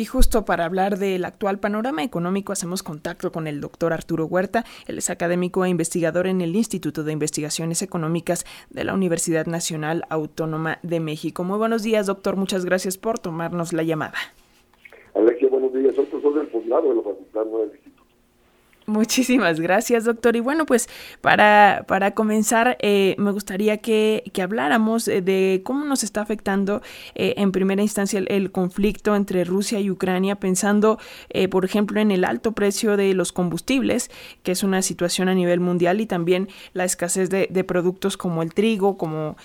Y justo para hablar del actual panorama económico hacemos contacto con el doctor Arturo Huerta. Él es académico e investigador en el Instituto de Investigaciones Económicas de la Universidad Nacional Autónoma de México. Muy buenos días, doctor. Muchas gracias por tomarnos la llamada. Alexia, buenos días. Soy profesor del posgrado de la Facultad Instituto Muchísimas gracias, doctor. Y bueno, pues para, para comenzar, eh, me gustaría que, que, habláramos de cómo nos está afectando eh, en primera instancia el, conflicto entre Rusia y Ucrania, pensando, eh, por ejemplo, en el alto precio de los combustibles, que es una situación a nivel mundial, y también la escasez de, productos como el trigo, como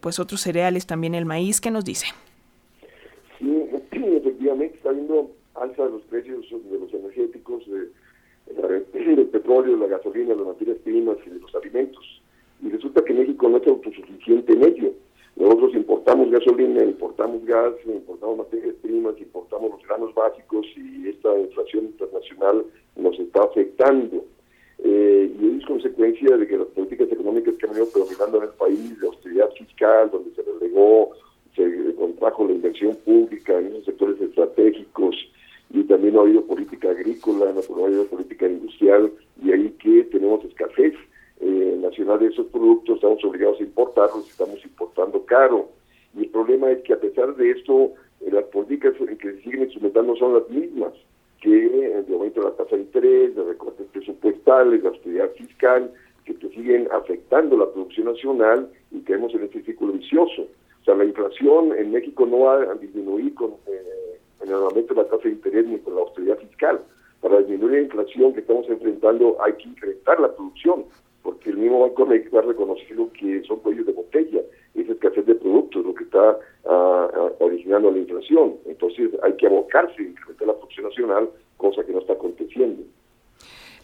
pues otros cereales, también el maíz. ¿Qué nos dice? Sí, efectivamente está habiendo alza de los precios de los energéticos. de el petróleo, la gasolina, las materias primas y de los alimentos. Y resulta que México no es autosuficiente en ello. Nosotros importamos gasolina, importamos gas, importamos materias primas, importamos los granos básicos y esta inflación internacional nos está afectando. Eh, y es consecuencia de que las políticas económicas que han venido predominando en el país, de austeridad fiscal, donde se relegó, se contrajo la inversión pública en esos sectores estratégicos, y también no ha habido política agrícola, no ha habido política industrial y ahí que tenemos escasez eh, nacional de esos productos, estamos obligados a importarlos, estamos importando caro. Y el problema es que a pesar de esto, eh, las políticas que se siguen instrumentando son las mismas, que de aumento de la tasa de interés, de recortes presupuestales, de austeridad fiscal, que te siguen afectando la producción nacional y caemos en este círculo vicioso. O sea, la inflación en México no va a disminuir con el de la tasa de interés ni con la austeridad fiscal. Para disminuir la inflación que estamos enfrentando hay que incrementar la producción, porque el mismo Banco México ha reconocido que son cuellos de botella, esa escasez de productos lo que está ah, originando la inflación. Entonces hay que abocarse a incrementar la producción nacional, cosa que no está aconteciendo.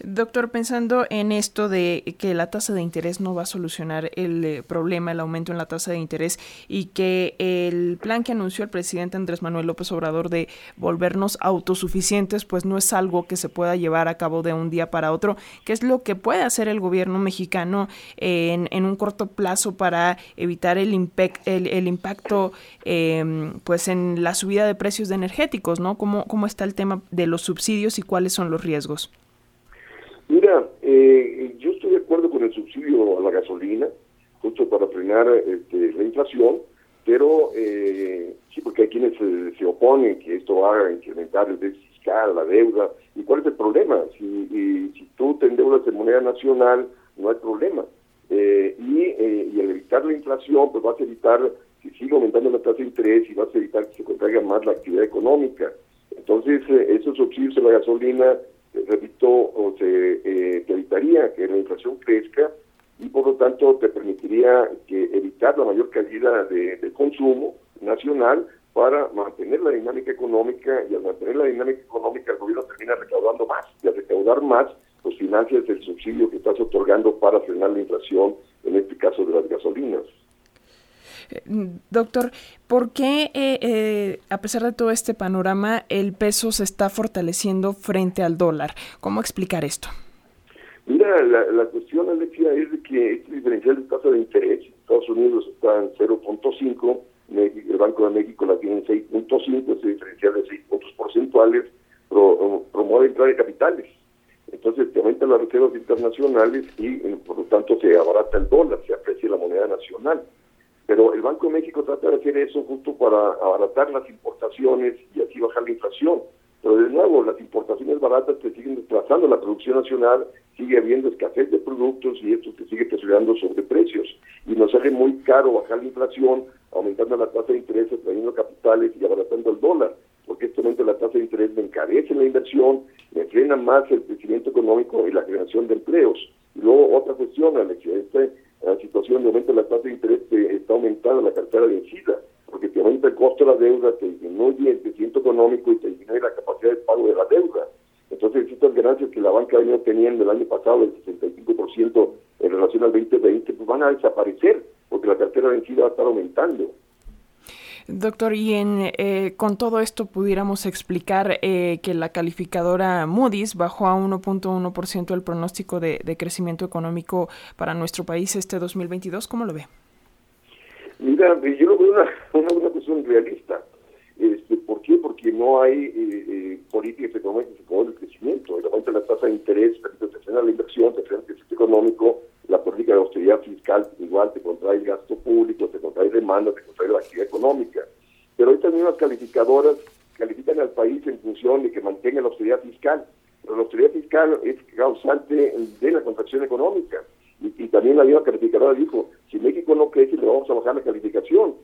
Doctor, pensando en esto de que la tasa de interés no va a solucionar el eh, problema, el aumento en la tasa de interés y que el plan que anunció el presidente Andrés Manuel López Obrador de volvernos autosuficientes, pues no es algo que se pueda llevar a cabo de un día para otro, ¿qué es lo que puede hacer el gobierno mexicano en, un corto plazo para evitar el, el, impacto em, pues en la subida de precios de energéticos, ¿no? ¿Cómo, ¿Cómo está el tema de los subsidios y cuáles son los riesgos? Eh, yo estoy de acuerdo con el subsidio a la gasolina, justo para frenar este, la inflación, pero eh, sí, porque hay quienes se, oponen que esto va a incrementar el déficit fiscal, la deuda. ¿Y cuál es el problema? Si, si tú te endeudas en moneda nacional, no hay problema. Eh, y, y al evitar la inflación, pues vas a evitar que siga aumentando la tasa de interés y vas a evitar que se contraiga más la actividad económica. Entonces, esos subsidios a la gasolina repito, o se eh, evitaría que la inflación crezca y por lo tanto te permitiría que evitar la mayor calidad de, consumo nacional para mantener la dinámica económica y al mantener la dinámica económica el gobierno termina recaudando más y al recaudar más pues financias el subsidio que estás otorgando para frenar la inflación, en este caso de las gasolinas. Doctor, ¿por qué, eh, eh, a pesar de todo este panorama, el peso se está fortaleciendo frente al dólar? ¿Cómo explicar esto? Mira, la, cuestión, Alexia, es de que este diferencial de tasa de interés, Estados Unidos está en 0.5, el Banco de México la tiene en 6.5, ese diferencial de 6 puntos porcentuales promueve entrada de capitales. Entonces te aumentan las reservas internacionales y por lo tanto se abarata el dólar, se aprecia la moneda nacional. Pero el Banco de México trata de hacer eso justo para abaratar las importaciones y así bajar la inflación. Pero de nuevo, las importaciones baratas te siguen desplazando la producción nacional, sigue habiendo escasez de productos y esto te sigue presionando sobre precios. Y nos sale muy caro bajar la inflación, aumentando la tasa de interés, trayendo capitales y abaratando el dólar, porque este momento la tasa de interés me encarece la inversión, me frena más el crecimiento económico y la generación de empleos. Y luego otra cuestión, Alexia, este la situación de aumento de la tasa de interés te está aumentando la cartera vencida, porque te aumenta el costo de la deuda, te disminuye el crecimiento económico y te disminuye la capacidad de pago de la deuda. Entonces, estas ganancias que la banca ha venido teniendo el año pasado, el 65% en relación al 2020, pues van a desaparecer, porque la cartera vencida va a estar aumentando. Doctor, y en, eh, con todo esto pudiéramos explicar eh, que la calificadora Moody's bajó a 1.1% el pronóstico de, crecimiento económico para nuestro país este 2022. ¿Cómo lo ve? Mira, yo lo veo una, cuestión realista. Este, ¿Por qué? Porque no hay eh, eh, políticas económicas que el crecimiento. De la tasa de interés te frena la inversión, te frena el crecimiento económico, la política de austeridad fiscal igual te contrae el gasto público, te contrae demanda, te contrae la actividad económica. Pero estas mismas calificadoras califican al país en función de que mantenga la austeridad fiscal. Pero la austeridad fiscal es causante de la contracción económica. Y, también la misma calificadora dijo, si México no crece, le vamos a bajar la calificación.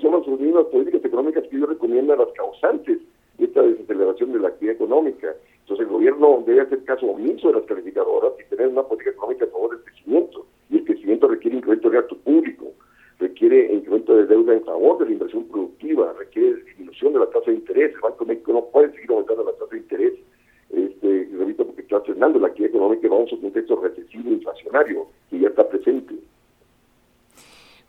son las mismas políticas económicas que ellos recomiendan las causantes de esta desaceleración de la actividad económica. Entonces el gobierno debe hacer caso omiso de las calificadoras y tener una política económica a favor del crecimiento. Y el crecimiento requiere incremento de gasto público, requiere incremento de deuda en favor de la inversión productiva, requiere tasa de interés. El Banco de México no puede seguir aumentando la tasa de interés, este, repito, porque está frenando la actividad económica y vamos a un contexto recesivo inflacionario que ya está presente.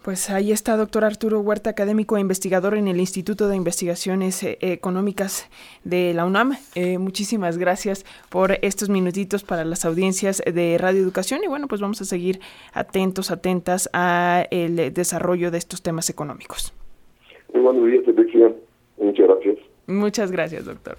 Pues ahí está, doctor Arturo Huerta, académico e investigador en el Instituto de Investigaciones eh, Económicas de la UNAM. Eh, muchísimas gracias por estos minutitos para las audiencias de Radio Educación y bueno, pues vamos a seguir atentos, atentas a el desarrollo de estos temas económicos. Muy buenos días, Muchas gracias. Muchas gracias, doctor.